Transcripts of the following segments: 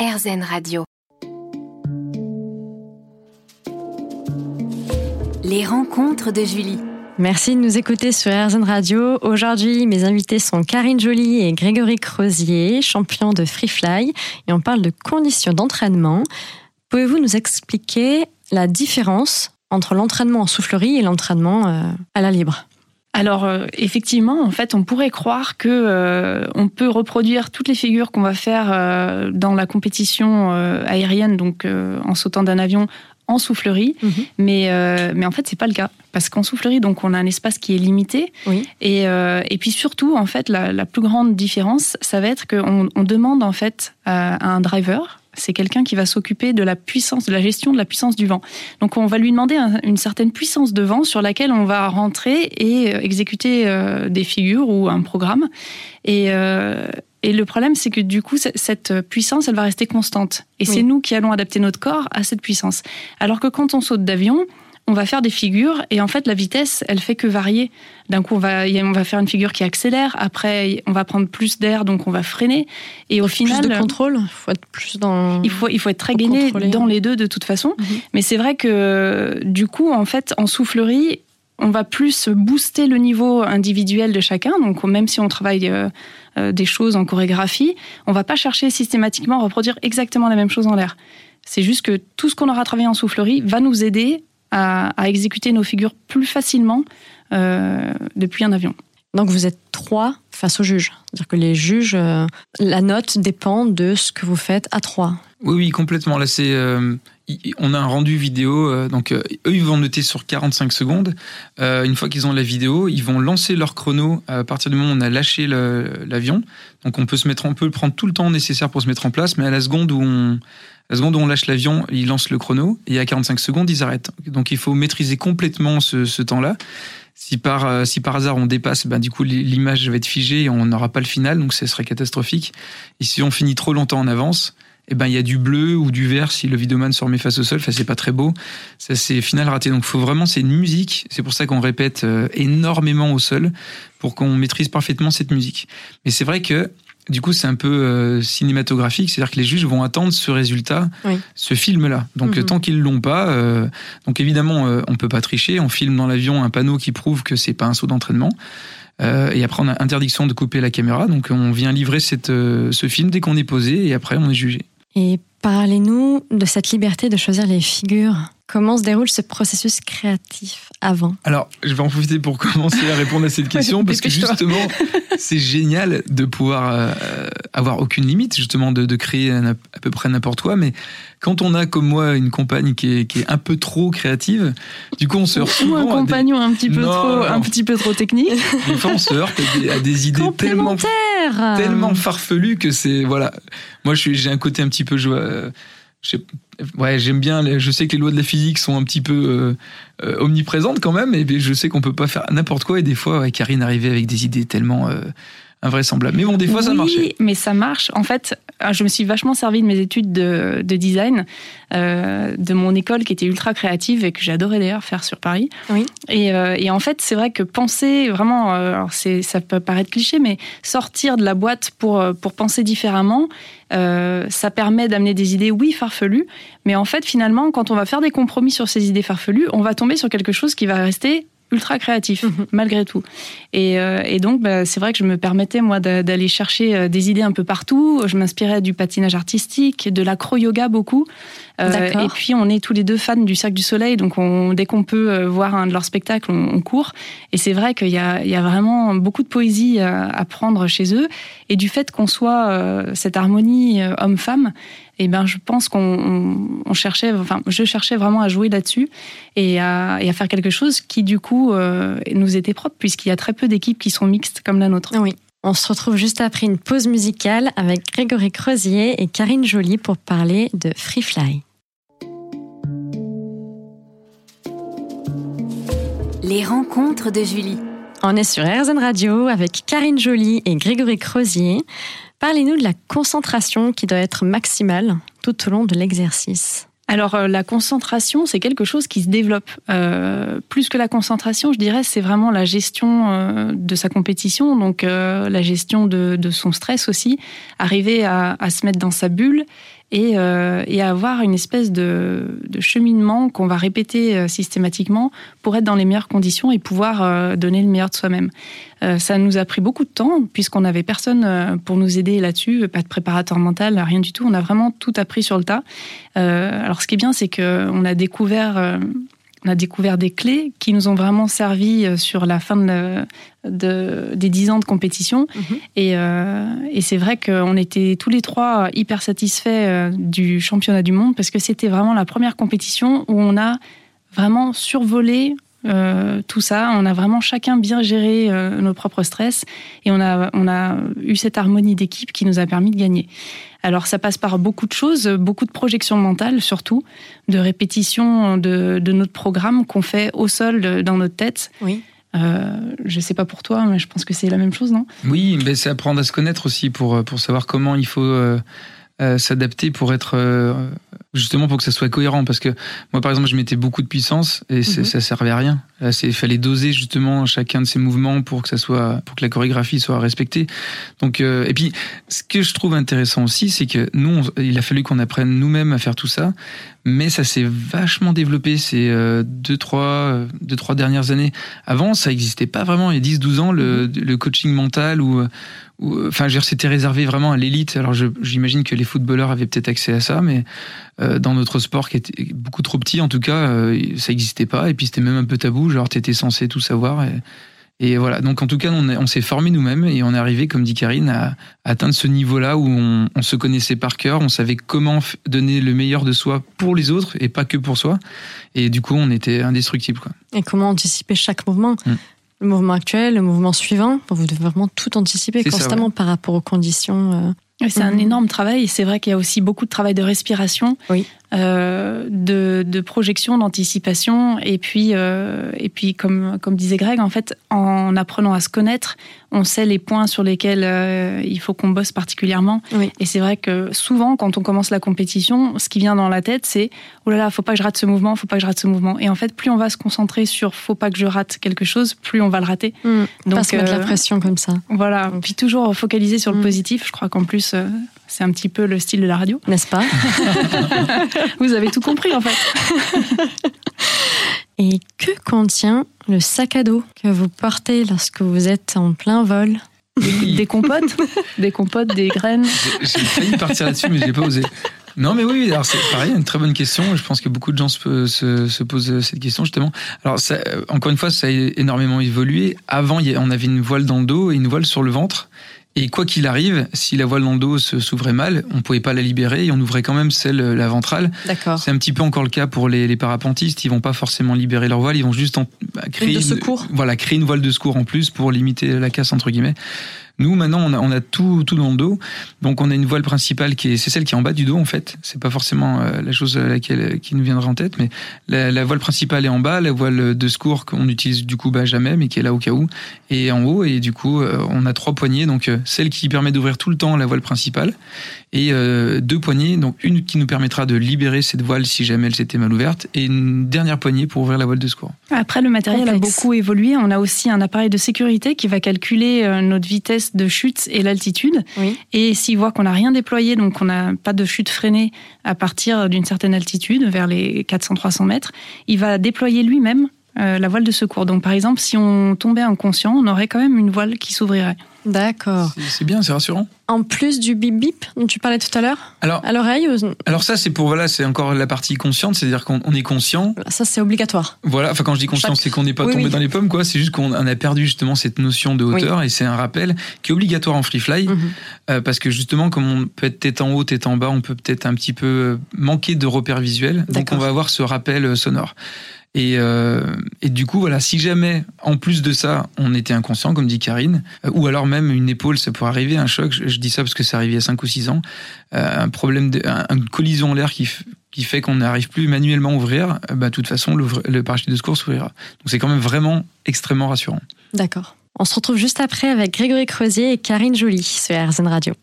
RZN Radio. Les rencontres de Julie. Merci de nous écouter sur RZN Radio. Aujourd'hui, mes invités sont Karine Joly et Grégory Crozier, champions de Free Fly, et on parle de conditions d'entraînement. Pouvez-vous nous expliquer la différence entre l'entraînement en soufflerie et l'entraînement euh, à la libre? Alors euh, effectivement, en fait, on pourrait croire que euh, on peut reproduire toutes les figures qu'on va faire euh, dans la compétition aérienne, donc en sautant d'un avion en soufflerie, mhm. mais mais en fait c'est pas le cas. Parce qu'en soufflerie donc on a un espace qui est limité. Et et puis surtout en fait la, la, plus grande différence ça va être qu'on on demande en fait à un driver c'est quelqu'un qui va s'occuper de la puissance, de la gestion de la puissance du vent. Donc on va lui demander une certaine puissance de vent sur laquelle on va rentrer et euh, exécuter euh, des figures ou un programme. Et, euh, et le problème, c'est que du coup, cette puissance, elle va rester constante. Et c'est nous qui allons adapter notre corps à cette puissance. Alors que quand on saute d'avion, on va faire des figures et en fait la vitesse elle fait que varier. D'un coup on va on va faire une figure qui accélère, après on va prendre plus d'air donc on va freiner et au final plus de contrôle, il faut être plus dans il faut il faut être très gainé dans les deux de toute façon. Mhm. Mais c'est vrai que du coup en fait en soufflerie on va plus booster le niveau individuel de chacun. Donc, même si on travaille euh, euh, des choses en chorégraphie, on va pas chercher systématiquement à reproduire exactement la même chose en l'air. C'est juste que tout ce qu'on aura travaillé en soufflerie va nous aider à, exécuter nos figures plus facilement euh, depuis un avion. Donc vous êtes trois face aux juges. C'est-à-dire que les juges, euh, la note dépend de ce que vous faites à trois. Oui, oui, complètement. Là, c'est, euh, on a un rendu vidéo. donc eux, ils vont noter sur 45 secondes. une fois qu'ils ont la vidéo, ils vont lancer leur chrono à partir du moment où on a lâché l'avion. Donc on peut se mettre, on peut prendre tout le temps nécessaire pour se mettre en place, mais à la seconde où on la seconde où on lâche l'avion, ils lancent le chrono et à 45 secondes, ils arrêtent. Donc il faut maîtriser complètement ce, temps-là. Si par, euh, si par hasard on dépasse, ben, du coup l'image va être figée et on n'aura pas le final, donc ce serait catastrophique. Et si on finit trop longtemps en avance, eh ben il y a du bleu ou du vert si le vidéoman se remet face au sol. Enfin c'est pas très beau. Ça c'est final raté. Donc faut vraiment c'est une musique. C'est pour ça qu'on répète euh, énormément au sol pour qu'on maîtrise parfaitement cette musique. Mais c'est vrai que du coup, c'est un peu euh, cinématographique, c'est-à-dire que les juges vont attendre ce résultat, ce film-là. Donc, mhm. tant qu'ils l'ont pas, euh, donc évidemment, euh, on peut pas tricher. On filme dans l'avion un panneau qui prouve que c'est pas un saut d'entraînement. et après, on a interdiction de couper la caméra. Donc, on vient livrer cette, ce film dès qu'on est posé, et après, on est jugé. Et parlez-nous de cette liberté de choisir les figures Comment se déroule ce processus créatif avant Alors, je vais en profiter pour commencer à répondre à cette question parce que justement, c'est génial de pouvoir euh, avoir aucune limite, justement, de, créer à peu près n'importe quoi. Mais quand on a, comme moi, une compagne qui est, un peu trop créative, du coup, on se heurte souvent. Ou un compagnon un petit peu trop, un petit peu trop technique. Des fois, on se heurte à des, idées tellement, tellement farfelues que c'est voilà. Moi, j'ai un côté un petit peu joie ouais, j'aime bien. Je sais que les lois de la physique sont un petit peu euh, euh, omniprésentes quand même, et je sais qu'on peut pas faire n'importe quoi. Et des fois, Karine arrivait avec des idées tellement euh, invraisemblable. Mais bon, des fois, ça marchait. mais ça marche. En fait, euh, je me suis vachement servi de mes études de, design, euh, de mon école qui était ultra créative et que j'adorais d'ailleurs faire sur Paris. Oui. Et, euh, et, en fait, c'est vrai que penser vraiment, alors c'est, ça peut paraître cliché, mais sortir de la boîte pour, pour penser différemment, ça permet d'amener des idées, oui, farfelues, mais en fait, finalement, quand on va faire des compromis sur ces idées farfelues, on va tomber sur quelque chose qui va rester ultra créatif, mhm. malgré tout. Et, euh, et donc, bah, c'est vrai que je me permettais, moi, d'aller chercher euh, des idées un peu partout. Je m'inspirais du patinage artistique, de l'acro-yoga beaucoup. Euh, et puis, on est tous les deux fans du Cirque du Soleil, donc on, dès qu'on peut voir un de leurs spectacles, on, court. Et c'est vrai qu'il y, y a, vraiment beaucoup de poésie à, prendre chez eux. Et du fait qu'on soit cette harmonie homme-femme, eh ben je pense qu'on cherchait, enfin je cherchais vraiment à jouer là-dessus et à, faire quelque chose qui du coup euh, nous était propre puisqu'il y a très peu d'équipes qui sont mixtes comme la nôtre. Oui. On se retrouve juste après une pause musicale avec Grégory Crozier et Karine Joly pour parler de Free Fly. Les rencontres de Julie. On est sur RZN Radio avec Karine Joly et Grégory Crozier. Parlez-nous de la concentration qui doit être maximale tout au long de l'exercice. Alors euh, la concentration, c'est quelque chose qui se développe. Euh, plus que la concentration, je dirais, c'est vraiment la gestion euh, de sa compétition, donc la gestion de, son stress aussi, arriver à, se mettre dans sa bulle et, euh, et avoir une espèce de, de cheminement qu'on va répéter euh, systématiquement pour être dans les meilleures conditions et pouvoir euh, donner le meilleur de soi-même. Euh, ça nous a pris beaucoup de temps puisqu'on n'avait personne pour nous aider là-dessus, pas de préparateur mental, rien du tout. On a vraiment tout appris sur le tas. Alors ce qui est bien, c'est qu'on a découvert on a découvert des clés qui nous ont vraiment servi euh, sur la fin de, de- des dix ans de compétition. Mhm. Et, euh, et c'est vrai qu'on était tous les trois hyper satisfaits euh, du championnat du monde parce que c'était vraiment la première compétition où on a vraiment survolé euh, tout ça. On a vraiment chacun bien géré euh, nos propres stress et on a, on a eu cette harmonie d'équipe qui nous a permis de gagner. Alors ça passe par beaucoup de choses, beaucoup de projections mentales surtout, de répétition de, de notre programme qu'on fait au sol de- dans notre tête. Oui. Euh, je sais pas pour toi, mais je pense que c'est la même chose, non? Oui, mais c'est apprendre à se connaître aussi pour, euh, pour savoir comment il faut euh, s'adapter pour être euh, justement pour que ça soit cohérent. Parce que moi, par exemple, je mettais beaucoup de puissance et Mhm. ça servait à rien. Là, c'est fallait doser justement chacun de ces mouvements pour que ça soit pour que la chorégraphie soit respectée. Donc euh, et puis ce que je trouve intéressant aussi, c'est que nous, on- il a fallu qu'on apprenne nous-mêmes à faire tout ça, mais ça s'est vachement développé ces deux trois deux trois dernières années. Avant, ça n'existait pas vraiment. Il y a 10-12 ans, le, le coaching mental ou euh, enfin, je veux dire, c'était réservé vraiment à l'élite. Alors, j'imagine que les footballeurs avaient peut-être accès à ça, mais euh, dans notre sport qui était beaucoup trop petit, en tout cas, euh, ça n'existait pas. Et puis, c'était même un peu tabou. Genre, t'étais censé tout savoir. Et, et voilà. Donc, en tout cas, on, est- on s'est formé nous-mêmes et on est arrivé, comme dit Karine, à, à atteindre ce niveau-là où on, on se connaissait par cœur. On savait comment donner le meilleur de soi pour les autres et pas que pour soi. Et du coup, on était indestructible. Et comment anticiper chaque mouvement? Mm. Le mouvement actuel, le mouvement suivant. Vous devez vraiment tout anticiper ça, constamment par rapport aux conditions. euh, C'est un Mhm. énorme travail et c'est vrai qu'il y a aussi beaucoup de travail de respiration, Oui. Euh, de, de projection, d'anticipation et puis euh, et puis comme comme disait Greg, en fait, en apprenant à se connaître, on sait les points sur lesquels euh, il faut qu'on bosse particulièrement. Oui. Et c'est vrai que souvent, quand on commence la compétition, ce qui vient dans la tête, c'est oh là là, faut pas que je rate ce mouvement, faut pas que je rate ce mouvement. Et en fait, plus on va se concentrer sur faut pas que je rate quelque chose, plus on va le rater. pas Donc, se mettre la pression comme ça, Voilà. Puis toujours focaliser sur le Mm. positif. Je crois qu'en plus, c'est un petit peu le style de la radio. n'est-ce pas Vous avez tout compris en fait. Et que contient le sac à dos que vous portez lorsque vous êtes en plein vol? Oui. Des compotes, des compotes, des graines? J'ai failli partir là-dessus, mais j'ai pas osé. Non, mais oui, alors c'est pareil, une très bonne question. Je pense que beaucoup de gens se, se, se posent cette question justement. Alors, ça, euh, encore une fois, ça a énormément évolué. Avant, on avait une voile dans le dos et une voile sur le ventre. Et quoi qu'il arrive, si la voile dans le dos s'ouvrait mal, on pouvait pas la libérer et on ouvrait quand même celle, euh, la ventrale. D'accord. C'est un petit peu encore le cas pour les, les parapentistes. Ils vont pas forcément libérer leur voile, ils vont juste en, bah, créer de secours. voilà, créer une voile de secours en plus pour limiter la casse entre guillemets. Nous maintenant, on a, on a tout, tout dans le dos. Donc on a une voile principale qui est, c'est celle qui est en bas du dos en fait. C'est pas forcément euh, la chose à laquelle qui nous viendra en tête, mais la, la voile principale est en bas, la voile de secours qu'on utilise du coup bah, jamais, mais qui est là au cas où, est en haut. Et du coup, euh, on a trois poignées. Donc euh, celle qui permet d'ouvrir tout le temps la voile principale et euh, deux poignées. Donc une qui nous permettra de libérer cette voile si jamais elle s'était mal ouverte et une dernière poignée pour ouvrir la voile de secours. Après, le matériel a beaucoup évolué. On a aussi un appareil de sécurité qui va calculer euh, notre vitesse de chute et l'altitude. Oui. Et s'il voit qu'on n'a rien déployé, donc on n'a pas de chute freinée à partir d'une certaine altitude, vers les 400-300 mètres, il va déployer lui-même euh, la voile de secours. Donc par exemple, si on tombait inconscient, on aurait quand même une voile qui s'ouvrirait. D'accord. C'est- bien, c'est rassurant. En plus du bip bip dont tu parlais tout à l'heure, Alors, à l'oreille, ou- alors ça c'est pour voilà, c'est encore la partie consciente, c'est-à-dire qu'on on est conscient. ça c'est obligatoire. Voilà, enfin quand je dis conscient, Chaque- c'est qu'on n'est pas Oui, tombé oui. dans les pommes, quoi. C'est juste qu'on on a perdu justement cette notion de hauteur et c'est un rappel qui est obligatoire en free fly Mhm. euh, parce que justement, comme on peut être tête en haut, tête en bas, on peut peut-être un petit peu euh, manquer de repères visuels. Donc on va avoir ce rappel euh, sonore. Et, euh, et du coup, voilà, si jamais, en plus de ça, on était inconscient, comme dit Karine, euh, ou alors même une épaule, ça pourrait arriver, un choc, je, je dis ça parce que ça arrivait il y a 5 ou 6 ans, euh, un problème, de, un- une collision en l'air qui, fait qu'on n'arrive plus manuellement à ouvrir, euh, bah, de toute façon, le parachute de secours s'ouvrira. Donc c'est quand même vraiment extrêmement rassurant. D'accord. On se retrouve juste après avec Grégory Creusier et Karine Joly sur RZN Radio.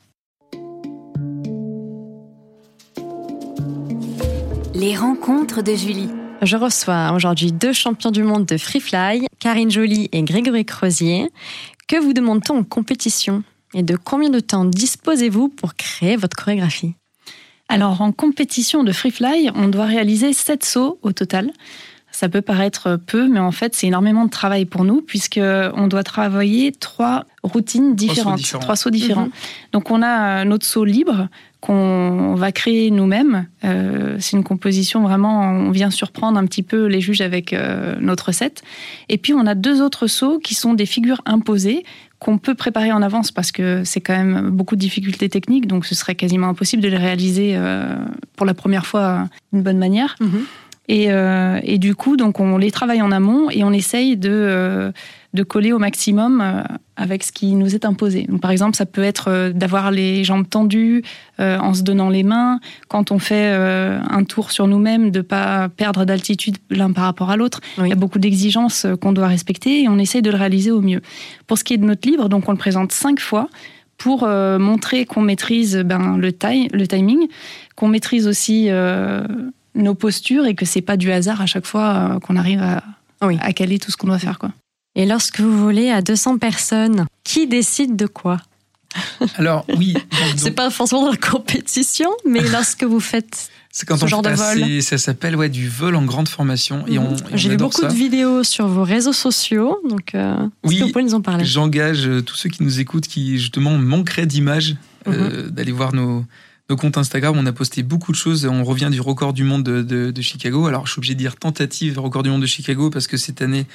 Les rencontres de Julie. Je reçois aujourd'hui deux champions du monde de free fly, Karine Joly et Grégory Creusier. Que vous demande-t-on en compétition Et de combien de temps disposez-vous pour créer votre chorégraphie? Alors en compétition de free fly, on doit réaliser 7 sauts au total. Ça peut paraître peu, mais en fait, c'est énormément de travail pour nous, puisqu'on doit travailler trois routines différentes, trois sauts différents. Mhm. Donc, on a notre saut libre qu'on va créer nous-mêmes. Euh, c'est une composition vraiment, on vient surprendre un petit peu les juges avec euh, notre recette. Et puis, on a deux autres sauts qui sont des figures imposées qu'on peut préparer en avance parce que c'est quand même beaucoup de difficultés techniques, donc ce serait quasiment impossible de les réaliser euh, pour la première fois d'une bonne manière. Mhm. Et, euh, et, du coup, donc on les travaille en amont et on essaye de, euh, de coller au maximum euh, avec ce qui nous est imposé. Donc, par exemple, ça peut être d'avoir les jambes tendues en se donnant les mains. Quand on fait un tour sur nous-mêmes, de pas perdre d'altitude l'un par rapport à l'autre. Il y a beaucoup d'exigences qu'on doit respecter et on essaye de le réaliser au mieux. Pour ce qui est de notre livre, donc on le présente cinq fois pour montrer qu'on maîtrise ben, le, taille, le timing, qu'on maîtrise aussi nos postures et que c'est pas du hasard à chaque fois euh, qu'on arrive à, à caler tout ce qu'on doit faire. Quoi. Et lorsque vous volez à 200 personnes, qui décide de quoi? Alors oui. c'est pas forcément dans la compétition, mais lorsque vous faites quand ce genre de vol. Ça s'appelle ouais, du vol en grande formation. et. J'ai vu beaucoup de vidéos sur vos réseaux sociaux, donc euh, oui, vous pouvez nous en parler? J'engage euh, tous ceux qui nous écoutent qui justement manqueraient d'images mhm. d'aller voir nos, nos comptes Instagram, on a posté beaucoup de choses. On revient du record du monde de, Chicago. Alors, je suis obligé de dire tentative record du monde de Chicago parce que cette année,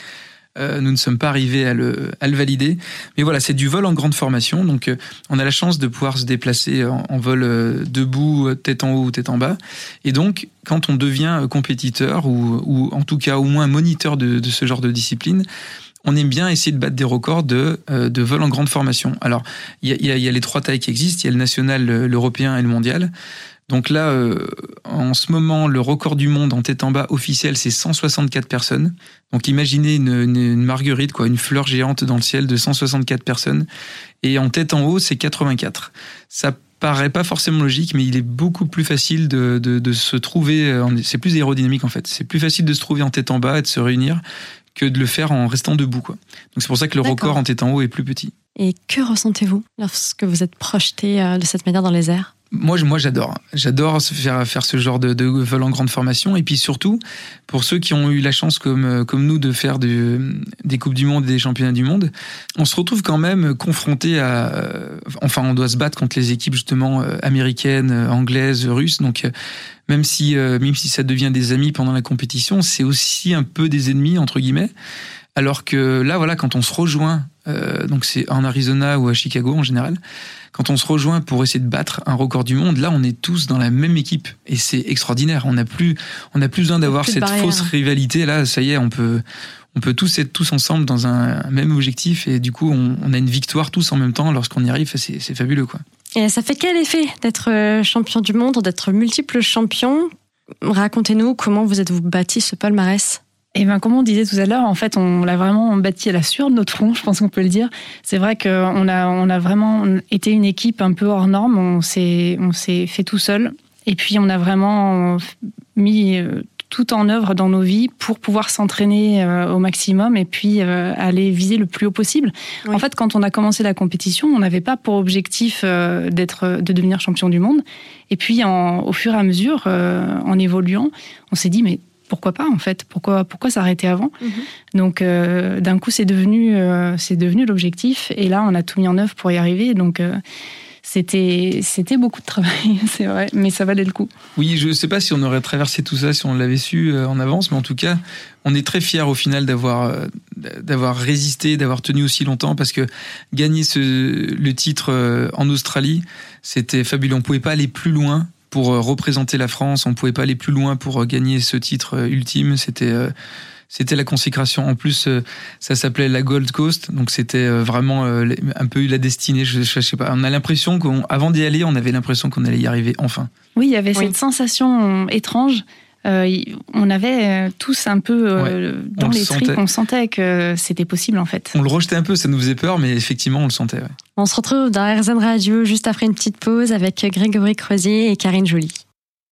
euh, nous ne sommes pas arrivés à le, valider. Mais voilà, c'est du vol en grande formation. Donc, euh, on a la chance de pouvoir se déplacer en, vol euh, debout, tête en haut ou tête en bas. Et donc, quand on devient compétiteur ou, en tout cas au moins moniteur de, de ce genre de discipline, on aime bien essayer de battre des records de, euh, de vol en grande formation. Alors, il y a, y a, les trois tailles qui existent, il y a le national, l'européen et le mondial. Donc là, euh, en ce moment, le record du monde en tête en bas officiel, c'est 164 personnes. Donc imaginez une, une, marguerite, quoi, une fleur géante dans le ciel de 164 personnes. Et en tête en haut, c'est 84. Ça paraît pas forcément logique, mais il est beaucoup plus facile de, de, de se trouver. Euh, c'est plus aérodynamique en fait. C'est plus facile de se trouver en tête en bas et de se réunir que de le faire en restant debout. Quoi. Donc c'est pour ça que le record en tête en haut est plus petit. Et que ressentez-vous lorsque vous êtes projeté euh, de cette manière dans les airs? Moi, moi j'adore. J'adore faire, faire ce genre de, vol en grande formation. Et puis surtout, pour ceux qui ont eu la chance, comme, comme nous, de faire des Coupes du Monde et des Championnats du Monde, on se retrouve quand même confronté à. Euh, enfin, on doit se battre contre les équipes, justement, euh, américaines, anglaises, russes. Donc, même si, même si ça devient des amis pendant la compétition, c'est aussi un peu des ennemis, entre guillemets. Alors que là, voilà, quand on se rejoint, euh, donc c'est en Arizona ou à Chicago en général, quand on se rejoint pour essayer de battre un record du monde, là, on est tous dans la même équipe et c'est extraordinaire. On n'a plus, on n'a plus besoin d'avoir cette fausse rivalité. Là, ça y est, on peut, on peut tous être tous ensemble dans un même objectif et du coup, on, on a une victoire tous en même temps lorsqu'on y arrive. C'est fabuleux, quoi. Et ça fait quel effet d'être euh, champion du monde, d'être multiple champion? Racontez-nous comment vous êtes-vous bâti ce palmarès? Et eh ben, comme on disait tout à l'heure, en fait, on l'a vraiment bâti à la sueur de notre front, je pense qu'on peut le dire. C'est vrai qu'on a, on a vraiment été une équipe un peu hors norme. On s'est, on s'est fait tout seul. Et puis, on a vraiment mis euh, tout en œuvre dans nos vies pour pouvoir s'entraîner euh, au maximum et puis euh, aller viser le plus haut possible. En fait, quand on a commencé la compétition, on n'avait pas pour objectif d'être, de devenir champion du monde. Et puis, en, au fur et à mesure, en évoluant, on s'est dit, mais pourquoi pas en fait Pourquoi pourquoi s'arrêter avant? Mhm. Donc euh, d'un coup c'est devenu euh, c'est devenu l'objectif et là on a tout mis en œuvre pour y arriver. Donc euh, c'était c'était beaucoup de travail, c'est vrai, mais ça valait le coup. Oui, je ne sais pas si on aurait traversé tout ça si on l'avait su en avance, mais en tout cas, on est très fiers au final d'avoir d'avoir résisté, d'avoir tenu aussi longtemps, parce que gagner ce, le titre en Australie, c'était fabuleux. On pouvait pas aller plus loin pour euh, représenter la France. On pouvait pas aller plus loin pour euh, gagner ce titre euh, ultime. C'était c'était la consécration. En plus, ça s'appelait la Gold Coast, donc c'était vraiment un peu la destinée. Je, je sais pas. On a l'impression qu'avant d'y aller, on avait l'impression qu'on allait y arriver enfin. Oui, il y avait cette sensation étrange. On avait tous un peu dans les tripes, on sentait que c'était possible en fait. On le rejetait un peu, ça nous faisait peur, mais effectivement on le sentait. On se retrouve dans RZN Radio juste après une petite pause avec Grégory Croisier et Karine Joly.